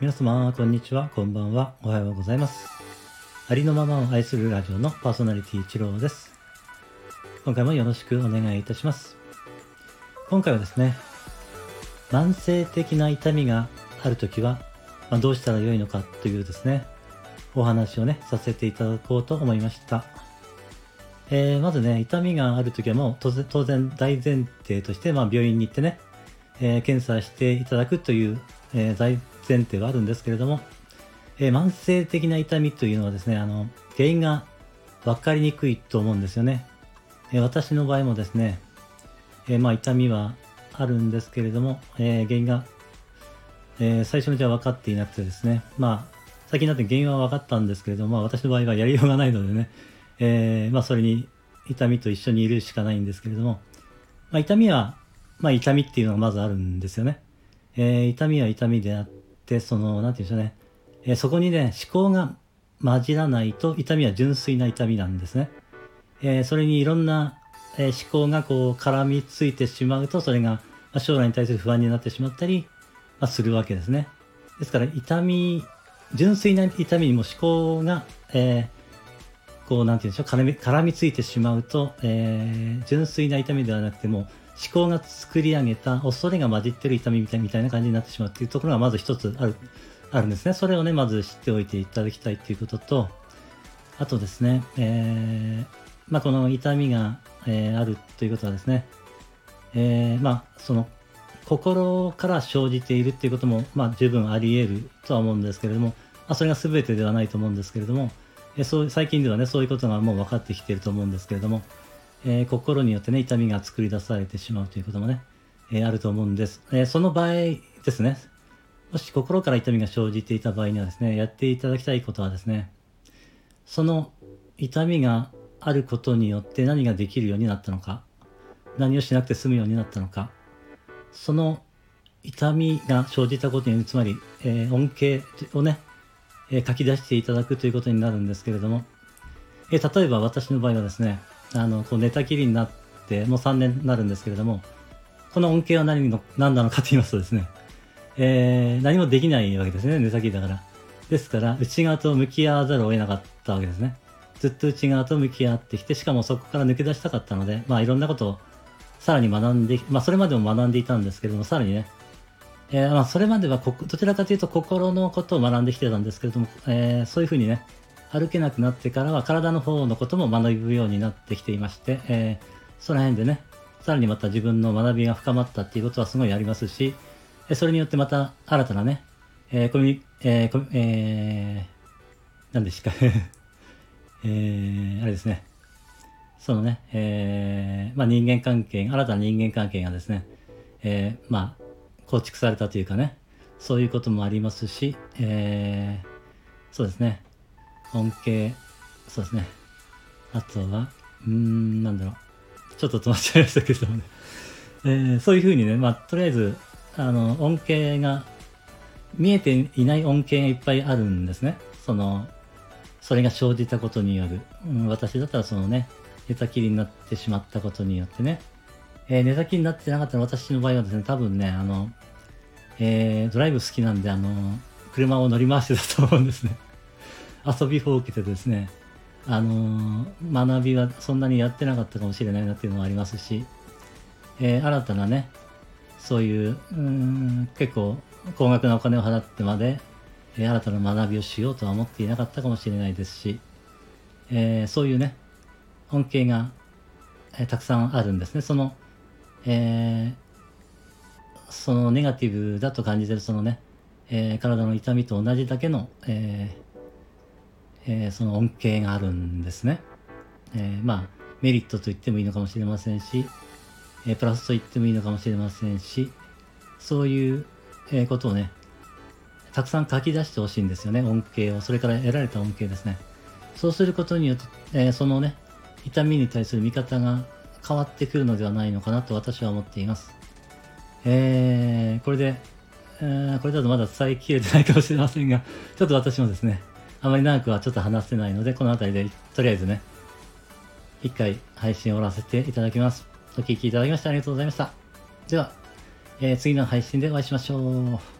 皆様、こんにちは、こんばんは、おはようございます。ありのままを愛するラジオのパーソナリティ一郎です。今回もよろしくお願いいたします。今回はですね、慢性的な痛みがあるときは、まあ、どうしたらよいのかというですね、お話をね、させていただこうと思いました。えー、まずね、痛みがあるときはもう当然大前提として、まあ、病院に行ってね、えー、検査していただくという、えー、大前提があるんですけれども、え、慢性的な痛みというのはですね、あの、原因が分かりにくいと思うんですよね。え、私の場合もですね、え、まあ痛みはあるんですけれども、え原因が、え最初のうちは分かっていなくてですね、まあ、最近になって原因は分かったんですけれども、まあ私の場合はやりようがないのでね、えまあそれに痛みと一緒にいるしかないんですけれども、まあ痛みは、まあ痛みっていうのがまずあるんですよね。え痛みは痛みであって、その、なんて言うんでしょうね。えー、そこにね、思考が混じらないと痛みは純粋な痛みなんですね。えー、それにいろんな、えー、思考がこう絡みついてしまうと、それが将来に対する不安になってしまったり、まあ、するわけですね。ですから、痛み、純粋な痛みにも思考が、えー、こう、なんて言うんでしょう、絡み、絡みついてしまうと、えー、純粋な痛みではなくても、思考が作り上げた恐れが混じってる痛みみたいみたいな感じになってしまうっていうところがまず一つある、あるんですね。それをね、まず知っておいていただきたいっていうことと、あとですね、えー、まあ、この痛みが、えー、あるということはですね、えー、まあ、その、心から生じているっていうことも、まあ、十分あり得るとは思うんですけれども、まあ、それが全てではないと思うんですけれども、えそう最近ではね、そういうことがもう分かってきてると思うんですけれども、えー、心によってね、痛みが作り出されてしまうということもね、えー、あると思うんです。えー、その場合ですね、もし心から痛みが生じていた場合にはですね、やっていただきたいことはですね、その痛みがあることによって何ができるようになったのか、何をしなくて済むようになったのか、その痛みが生じたことによる、つまり、え、恩恵をね、え、書き出していただくということになるんですけれども、え、例えば私の場合はですね、あの、こう寝たきりになって、もう3年になるんですけれども、この恩恵は何の何なのかと言いますとですね、えー、何もできないわけですね、寝たきりだから。ですから、内側と向き合わざるを得なかったわけですね。ずっと内側と向き合ってきて、しかもそこから抜け出したかったので、まあいろんなことをさらに学んで、まあそれまでも学んでいたんですけれども、さらにね、えー、まあそれまではこどちらかというと心のことを学んできてたんですけれども、えー、そういうふうにね、歩けなくなってからは体の方のことも学ぶようになってきていまして、えー、その辺でね、さらにまた自分の学びが深まったっていうことはすごいありますし、それによってまた新たなね、えー、コミュニ、えー、コミえー、何ですか えー、あれですね、そのね、えー、まあ人間関係、新たな人間関係がですね、えー、まあ、構築されたというかね、そういうこともありますし、えー、そうですね、恩恵、そうですね。あとは、うん、なんだろう。ちょっと止まっちゃいましたけどもね。えー、そういうふうにね、まあ、とりあえず、あの、恩恵が、見えていない恩恵がいっぱいあるんですね。その、それが生じたことによる。うん、私だったらそのね、寝たきりになってしまったことによってね、えー、寝たきになってなかったら私の場合はですね、多分ね、あの、えー、ドライブ好きなんで、あの、車を乗り回してたと思うんですね。遊びほうけてですね、あのー、学びはそんなにやってなかったかもしれないなっていうのもありますし、えー、新たなね、そういう、うん結構高額なお金を払ってまで、えー、新たな学びをしようとは思っていなかったかもしれないですし、え、そういうね、恩恵が、え、たくさんあるんですね。その、えー、そのネガティブだと感じてるそのね、えー、体の痛みと同じだけの、えー、えー、その恩恵があるんですね。えー、まあ、メリットと言ってもいいのかもしれませんし、えー、プラスと言ってもいいのかもしれませんし、そういう、え、ことをね、たくさん書き出してほしいんですよね、恩恵を。それから得られた恩恵ですね。そうすることによって、えー、そのね、痛みに対する見方が変わってくるのではないのかなと私は思っています。えー、これで、えー、これだとまだ伝えきれてないかもしれませんが、ちょっと私もですね、あまり長くはちょっと話せないので、この辺りでとりあえずね、一回配信を終わらせていただきます。お聴きいただきましてありがとうございました。では、えー次の配信でお会いしましょう。